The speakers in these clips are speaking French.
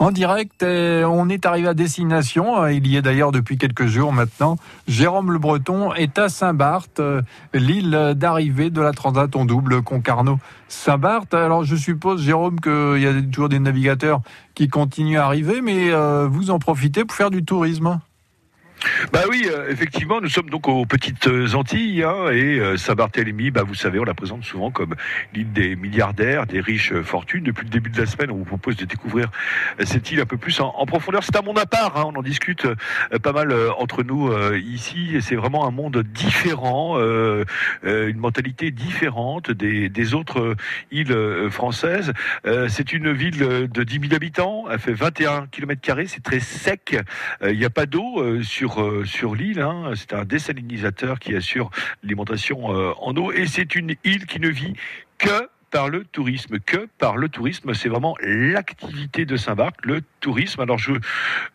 en direct. on est arrivé à destination. Il y est d'ailleurs depuis quelques jours maintenant. Jérôme Le Breton est à Saint-Barth, l'île d'arrivée de la Transat en double Concarneau-Saint-Barth. Alors je suppose, Jérôme, qu'il y a toujours des navigateurs qui continuent à arriver, mais euh, vous en profitez pour faire du tourisme. Bah oui, euh, effectivement, nous sommes donc aux petites Antilles hein, et euh, Saint-Barthélemy, bah vous savez, on la présente souvent comme l'île des milliardaires, des riches fortunes. Depuis le début de la semaine, on vous propose de découvrir cette île un peu plus en, profondeur. C'est un monde à part, hein, on en discute euh, pas mal entre nous ici. C'est vraiment un monde différent, une mentalité différente des, des autres îles françaises. c'est une ville de 10 000 habitants, elle fait 21 km c'est très sec. Il n'y a pas d'eau sur euh, sur, l'île. Hein. C'est un désalinisateur qui assure l'alimentation euh, en eau. Et c'est une île qui ne vit que par le tourisme, que par le tourisme. C'est vraiment l'activité de Saint-Barth, le tourisme. Alors,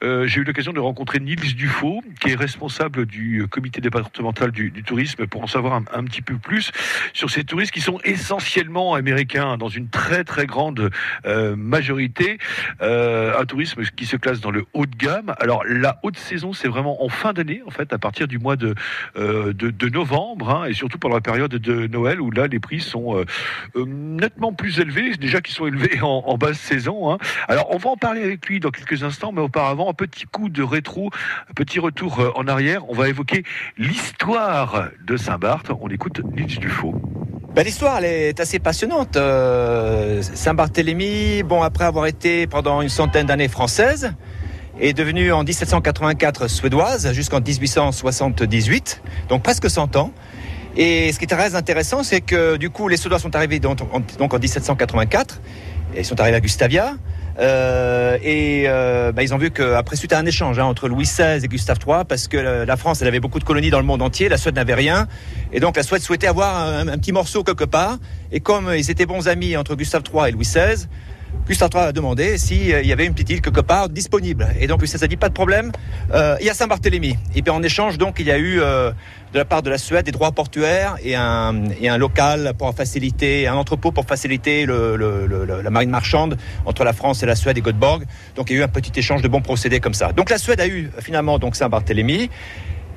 euh, j'ai eu l'occasion de rencontrer Nils Dufaux, qui est responsable du comité départemental du, tourisme, pour en savoir un, petit peu plus sur ces touristes qui sont essentiellement américains, dans une très très grande euh, majorité. Euh, un tourisme qui se classe dans le haut de gamme. Alors, la haute saison, c'est vraiment en fin d'année, en fait, à partir du mois de, de, novembre, hein, et surtout pendant la période de Noël, où là, les prix sont nettement plus élevés, déjà qu'ils sont élevés en, basse saison. Hein. Alors, on va en parler avec lui dans quelques instants, mais auparavant, un petit coup de rétro, un petit retour euh, en arrière. On va évoquer l'histoire de Saint-Barth. On écoute Nils Dufaux. Ben, L'histoire, elle est assez passionnante. Euh, Saint-Barthélemy, bon, après avoir été pendant une centaine d'années française, est devenue en 1784 suédoise jusqu'en 1878, donc presque 100 ans. Et ce qui est très intéressant, c'est que du coup, les Suédois sont arrivés en, donc en 1784, et ils sont arrivés à Gustavia. Euh, et euh, bah, ils ont vu qu'après, suite à un échange hein, entre Louis XVI et Gustave III, parce que la France, elle avait beaucoup de colonies dans le monde entier, la Suède n'avait rien, et donc la Suède souhaitait avoir un, petit morceau quelque part. Et comme ils étaient bons amis entre Gustave III et Louis XVI, Gustave III a demandé s'il y avait une petite île quelque part disponible. Et donc XVI a dit pas de problème, euh, il y a Saint-Barthélemy. Et puis en échange, donc, il y a eu euh, de la part de la Suède des droits portuaires et un, local pour faciliter, un entrepôt pour faciliter la marine marchande entre la France et la Suède et Göteborg. Donc il y a eu un petit échange de bons procédés comme ça. Donc la Suède a eu finalement Saint-Barthélemy.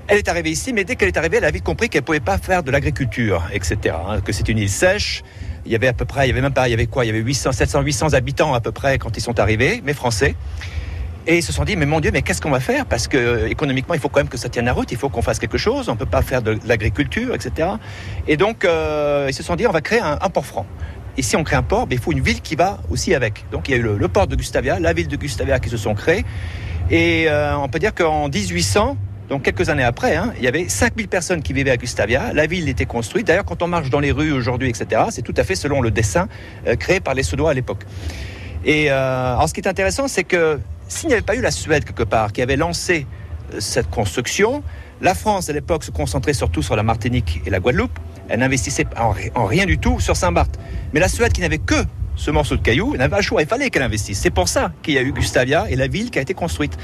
Elle est arrivée ici, mais dès qu'elle est arrivée, elle a vite compris qu'elle pouvait pas faire de l'agriculture, etc. Hein, que c'est une île sèche. Il y avait à peu près, il y avait même pas, il y avait quoi Il y avait 800, 700, 800 habitants à peu près quand ils sont arrivés, mais français. Et ils se sont dit, mais mon Dieu, mais qu'est-ce qu'on va faire? Parce que euh, économiquement, il faut quand même que ça tienne la route, il faut qu'on fasse quelque chose, on ne peut pas faire de l'agriculture, etc. Et donc, euh, ils se sont dit, on va créer un, port franc. Et si on crée un port, ben, il faut une ville qui va aussi avec. Donc il y a eu le, port de Gustavia, la ville de Gustavia qui se sont créés. Et euh, on peut dire qu'en 1800, donc quelques années après, hein, il y avait 5000 personnes qui vivaient à Gustavia. La ville était construite. D'ailleurs, quand on marche dans les rues aujourd'hui, etc., c'est tout à fait selon le dessin euh, créé par les Suédois à l'époque. Et euh, alors, ce qui est intéressant, c'est que s'il n'y avait pas eu la Suède quelque part qui avait lancé euh, cette construction, la France à l'époque se concentrait surtout sur la Martinique et la Guadeloupe. Elle n'investissait en, en rien du tout sur Saint-Barth. Mais la Suède qui n'avait que ce morceau de caillou, elle pas le choix, il fallait qu'elle investisse. C'est pour ça qu'il y a eu Gustavia et la ville qui a été construite.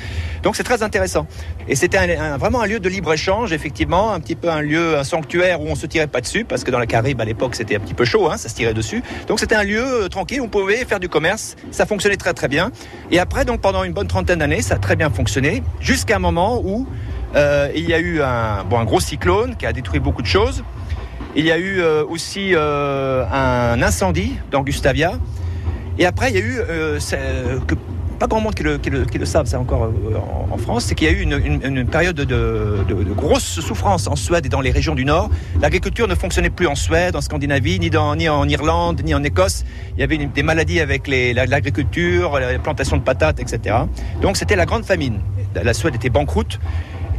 Donc c'est très intéressant. Et c'était vraiment un lieu de libre-échange, effectivement, un petit peu un lieu, un sanctuaire où on se tirait pas dessus, parce que dans la Caraïbe à l'époque c'était un petit peu chaud, hein, ça se tirait dessus. Donc c'était un lieu euh, tranquille on pouvait faire du commerce, ça fonctionnait très très bien. Et après, donc pendant une bonne trentaine d'années, ça a très bien fonctionné, jusqu'à un moment où euh, il y a eu un, bon, un gros cyclone qui a détruit beaucoup de choses. Il y a eu euh, aussi euh, un incendie dans Gustavia. Et après, il y a eu, euh, que pas grand monde qui le, qui le, qui le savent, encore en, France, c'est qu'il y a eu une, période de, de, grosse souffrance en Suède et dans les régions du Nord. L'agriculture ne fonctionnait plus en Suède, en Scandinavie, ni, dans, ni en Irlande, ni en Écosse. Il y avait des maladies avec l'agriculture, la, plantation de patates, etc. Donc c'était la grande famine. La Suède était banqueroute.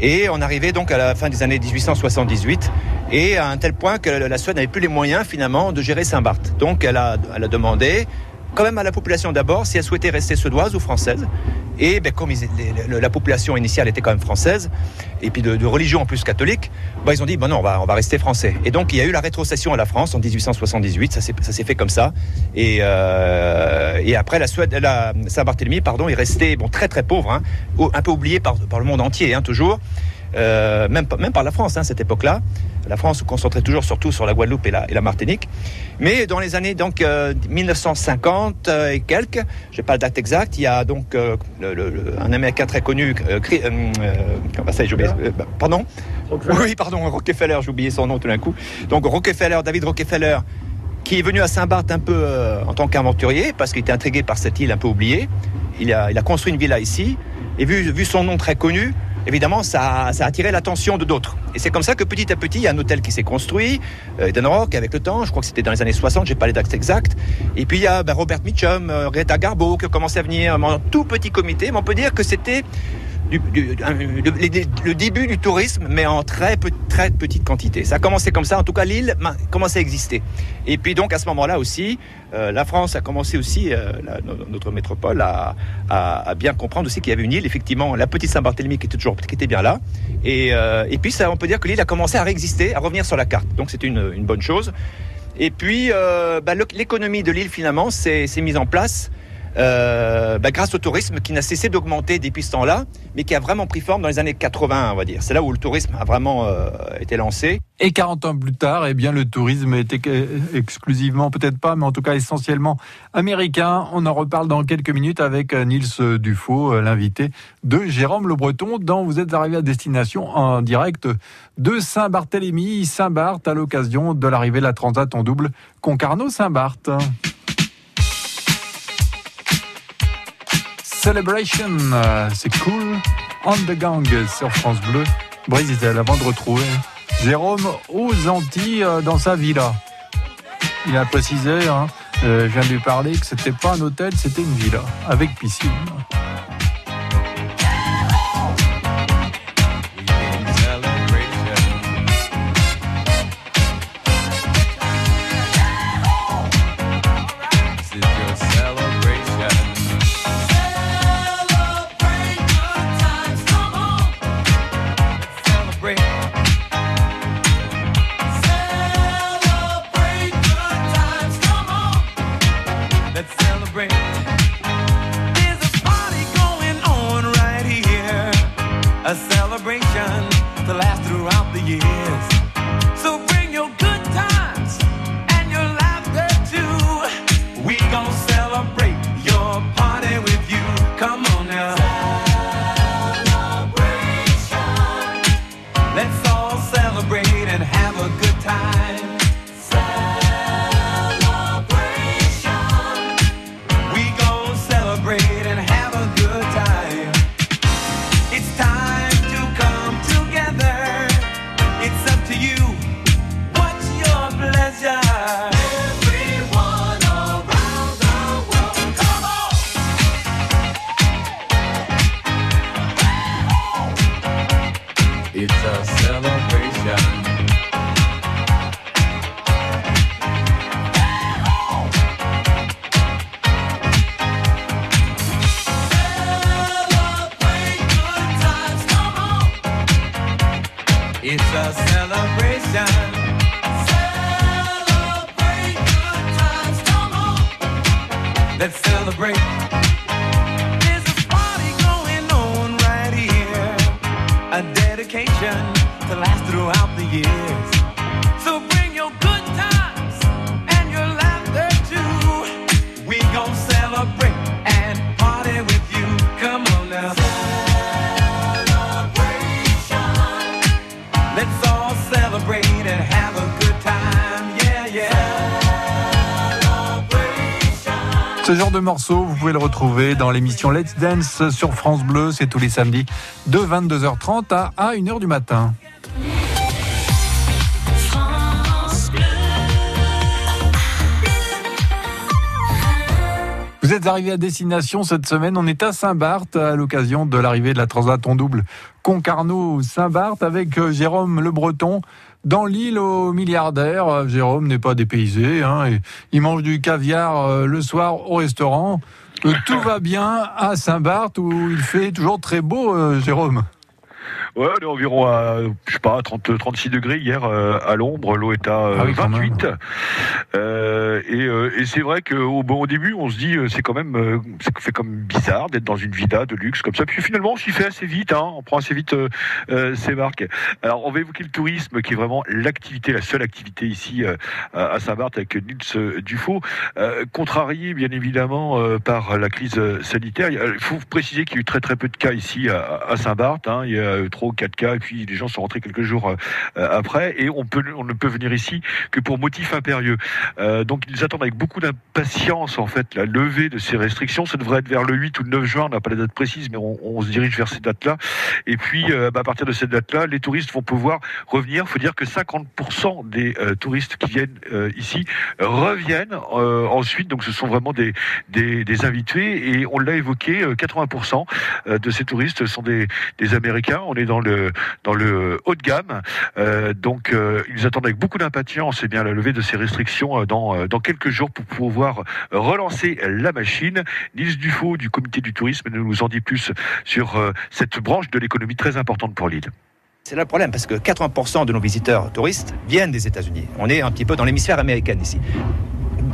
Et on arrivait donc à la fin des années 1878 et à un tel point que la Suède n'avait plus les moyens finalement de gérer Saint-Barth. Donc elle a, elle a demandé quand même à la population d'abord si elle souhaitait rester suédoise ou française. Et ben, comme la population initiale était quand même française, et puis de, religion en plus catholique, ben, ils ont dit, bon non, on va, rester français. Et donc il y a eu la rétrocession à la France en 1878, ça s'est fait comme ça. Et, euh, après, la Suède, Saint-Barthélemy, pardon, est resté bon, très très pauvre, hein, un peu oublié par, par le monde entier, hein, toujours. Même, même par la France, hein, cette époque-là. La France se concentrait toujours surtout sur la Guadeloupe et la, et la Martinique. Mais dans les années donc 1950 et quelques, je n'ai pas la date exacte, il y a donc un Américain très connu, bah, ça, bah, pardon? Oui, pardon, Rockefeller, j'ai oublié son nom tout d'un coup. Donc Rockefeller, David Rockefeller, qui est venu à Saint-Barth un peu euh, en tant qu'aventurier, parce qu'il était intrigué par cette île un peu oubliée. Il a, il a construit une villa ici, et vu, vu son nom très connu, évidemment, ça, a attiré l'attention de d'autres. Et c'est comme ça que petit à petit, il y a un hôtel qui s'est construit, euh, Eden Rock, avec le temps, je crois que c'était dans les années 60, j'ai pas les dates exactes. Et puis il y a ben, Robert Mitchum, euh, Greta Garbo qui ont commencé à venir, en tout petit comité, mais on peut dire que c'était le, début du tourisme, mais en très, très petite quantité. Ça a commencé comme ça, en tout cas l'île commençait à exister. Et puis donc à ce moment-là aussi, euh, la France a commencé aussi, euh, notre métropole, à, bien comprendre aussi qu'il y avait une île, effectivement, la petite Saint-Barthélemy qui était toujours qui était bien là. Et, euh, puis ça, on peut dire que l'île a commencé à réexister, à revenir sur la carte. Donc une, une, bonne chose. Et puis bah, l'économie de l'île finalement s'est mise en place euh, bah, grâce au tourisme qui n'a cessé d'augmenter depuis ce temps-là, mais qui a vraiment pris forme dans les années 80, on va dire. C'est là où le tourisme a vraiment euh, été lancé. Et 40 ans plus tard, eh bien, le tourisme était exclusivement, peut-être pas, mais en tout cas essentiellement américain. On en reparle dans quelques minutes avec euh, Nils Dufaux, l'invité de Jérôme Le Breton, dont vous êtes arrivé à destination en direct de Saint-Barthélemy, Saint-Barth, à l'occasion de l'arrivée de la Transat en double Concarneau-Saint-Barth. Celebration, euh, c'est cool. On the Gang sur France Bleu. Brésil, avant de retrouver Jérôme aux Antilles euh, dans sa villa. Il a précisé, hein, euh, je viens de lui parler, que c'était pas un hôtel, c'était une villa avec piscine. It's a celebration. Celebrate good times, come on. Let's celebrate. There's a party going on right here. A dedication to last throughout the years. Ce genre de morceau, vous pouvez le retrouver dans l'émission Let's Dance sur France Bleu. C'est tous les samedis de 22h30 à 1h du matin. Vous êtes arrivé à destination cette semaine. On est à Saint-Barth à l'occasion de l'arrivée de la Transat en double Concarneau-Saint-Barth avec euh, Jérôme Le Breton. Dans l'île aux milliardaires, euh, Jérôme n'est pas dépaysé. Hein, et il mange du caviar euh, le soir au restaurant. Euh, tout va bien à Saint-Barth où il fait toujours très beau, Jérôme. Ouais, on est environ à, je sais pas, 30, 36 degrés hier à l'ombre. L'eau est à 28. Ah et, et c'est vrai qu'au bon, début, on se dit, c'est quand même, ça fait comme bizarre d'être dans une villa de luxe comme ça. Puis finalement, on s'y fait assez vite. Hein, on prend assez vite ses marques. Alors, on va évoquer le tourisme, qui est vraiment l'activité, la seule activité ici à Saint-Barth avec Nils Dufaux, contrarié bien évidemment par la crise sanitaire. Il faut préciser qu'il y a eu très très peu de cas ici à, Saint-Barth. Hein. Il y a eu trois ou quatre cas, et puis les gens sont rentrés quelques jours euh, après. Et on, on ne peut venir ici que pour motif impérieux. Euh, donc ils attendent avec beaucoup d'impatience en fait la levée de ces restrictions. Ça devrait être vers le 8 ou le 9 juin. On n'a pas la date précise, mais on, se dirige vers ces dates-là. Et puis euh, bah, à partir de cette date-là, les touristes vont pouvoir revenir. Il faut dire que 50% des touristes qui viennent ici reviennent ensuite. Donc ce sont vraiment des, des, invités. Et on l'a évoqué, 80% de ces touristes sont des, des Américains. On est dans le, dans le haut de gamme. Euh, donc, euh, ils attendent avec beaucoup d'impatience et eh bien, la levée de ces restrictions euh, dans, dans quelques jours pour pouvoir relancer la machine. Nils Dufaux du comité du tourisme nous en dit plus sur cette branche de l'économie très importante pour l'île. C'est là le problème, parce que 80% de nos visiteurs touristes viennent des États-Unis. On est un petit peu dans l'hémisphère américain ici.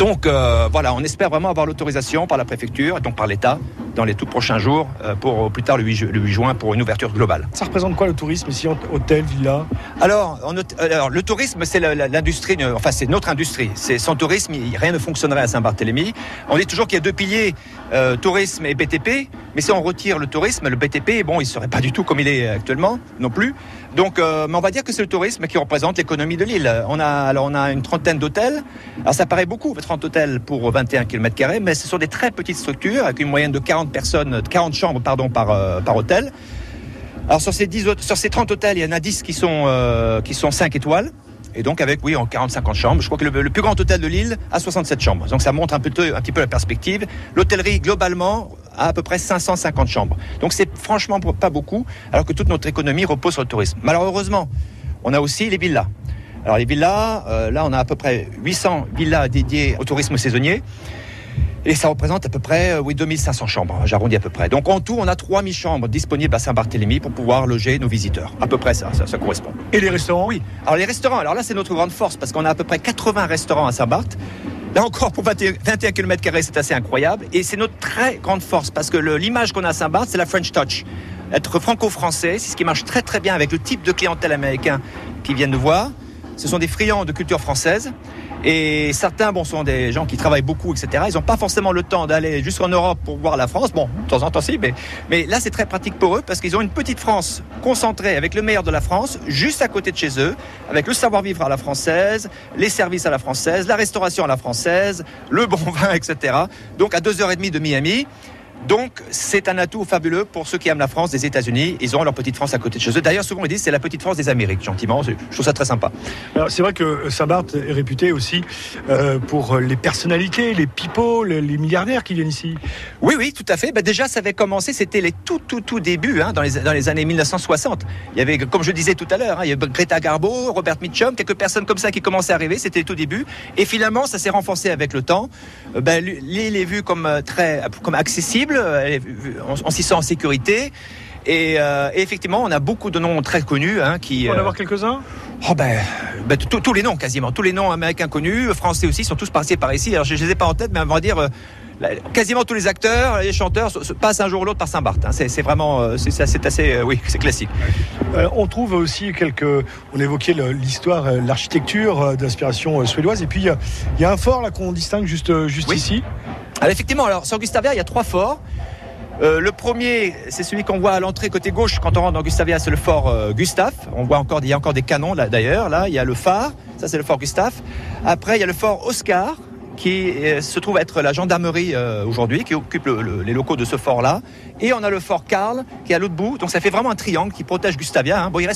Donc voilà, on espère vraiment avoir l'autorisation par la préfecture et donc par l'État dans les tout prochains jours, euh, pour plus tard le 8, juin, pour une ouverture globale. Ça représente quoi le tourisme ici, hôtel, villa? Alors, alors, le tourisme, c'est l'industrie, enfin c'est notre industrie. Sans tourisme, rien ne fonctionnerait à Saint-Barthélemy. On dit toujours qu'il y a deux piliers, euh, tourisme et BTP. Mais si on retire le tourisme, le BTP, bon, il serait pas du tout comme il est actuellement, non plus. Donc, euh, mais on va dire que c'est le tourisme qui représente l'économie de l'île. On a, alors, on a une trentaine d'hôtels. Alors, ça paraît beaucoup, 30 hôtels pour 21 km, mais ce sont des très petites structures avec une moyenne de 40 personnes, 40 chambres, pardon, par, euh, par hôtel. Alors, sur ces, 10, sur ces 30 hôtels, il y en a 10 qui sont, euh, qui sont 5 étoiles. Et donc avec, oui, en 40-50 chambres. Je crois que le, plus grand hôtel de l'île a 67 chambres. Donc ça montre un, un petit peu la perspective. L'hôtellerie, globalement, a à peu près 550 chambres. Donc c'est franchement pas beaucoup, alors que toute notre économie repose sur le tourisme. Malheureusement, on a aussi les villas. Alors les villas, euh, là on a à peu près 800 villas dédiées au tourisme saisonnier. Et ça représente à peu près euh, oui, 2500 chambres, j'arrondis à peu près. Donc en tout, on a 3000 chambres disponibles à Saint-Barthélemy pour pouvoir loger nos visiteurs. À peu près ça, ça, correspond. Et les restaurants, oui Alors les restaurants, alors là c'est notre grande force parce qu'on a à peu près 80 restaurants à Saint-Barth. Là encore, pour 21 km, c'est assez incroyable. Et c'est notre très grande force parce que l'image qu'on a à Saint-Barth, c'est la French Touch. Être franco-français, c'est ce qui marche très très bien avec le type de clientèle américain qui viennent nous voir. Ce sont des friands de culture française. Et certains, bon, sont des gens qui travaillent beaucoup, etc. Ils n'ont pas forcément le temps d'aller jusqu'en Europe pour voir la France. Bon, de temps en temps, si, mais, mais là, c'est très pratique pour eux parce qu'ils ont une petite France concentrée avec le meilleur de la France, juste à côté de chez eux, avec le savoir-vivre à la française, les services à la française, la restauration à la française, le bon vin, etc. Donc, à 2h30 de Miami. Donc, c'est un atout fabuleux pour ceux qui aiment la France des États-Unis. Ils ont leur petite France à côté de chez eux. D'ailleurs, souvent, ils disent c'est la petite France des Amériques, gentiment. Je trouve ça très sympa. C'est vrai que Saint-Barth est réputé aussi euh, pour les personnalités, les people, les milliardaires qui viennent ici. Oui, oui, tout à fait. Ben, déjà, ça avait commencé, c'était les tout, tout, tout débuts, hein, dans, les, dans les années 1960. Il y avait, comme je disais tout à l'heure, hein, il y avait Greta Garbo, Robert Mitchum, quelques personnes comme ça qui commençaient à arriver. C'était tout début. Et finalement, ça s'est renforcé avec le temps. Euh, ben, l'île est vue comme euh, très comme accessible on, s'y sent en sécurité. Euh, et, effectivement, on a beaucoup de noms très connus. Hein, qui, on en avoir quelques-uns? Oh ben, ben tous les noms quasiment, tous les noms américains connus, français aussi, sont tous passés par ici. Alors je, ne les ai pas en tête, mais on va dire euh, quasiment tous les acteurs, les chanteurs passent un jour ou l'autre par Saint-Barth. Hein. C'est vraiment, euh, c'est assez, oui, c'est classique. on trouve aussi quelques, on évoquait l'histoire, l'architecture d'inspiration suédoise, et puis il y, a un fort là qu'on distingue juste, juste ici. Alors effectivement, alors sur Gustavia, il y a trois forts. Euh, le premier, c'est celui qu'on voit à l'entrée côté gauche quand on rentre dans Gustavia, c'est le fort euh, Gustave. On voit encore, il y a encore des canons là d'ailleurs. Là, il y a le phare, ça c'est le fort Gustave. Après, il y a le fort Oscar qui euh, se trouve être la gendarmerie aujourd'hui, qui occupe les locaux de ce fort-là. Et on a le fort Karl qui est à l'autre bout. Donc ça fait vraiment un triangle qui protège Gustavia. Hein. Bon, il reste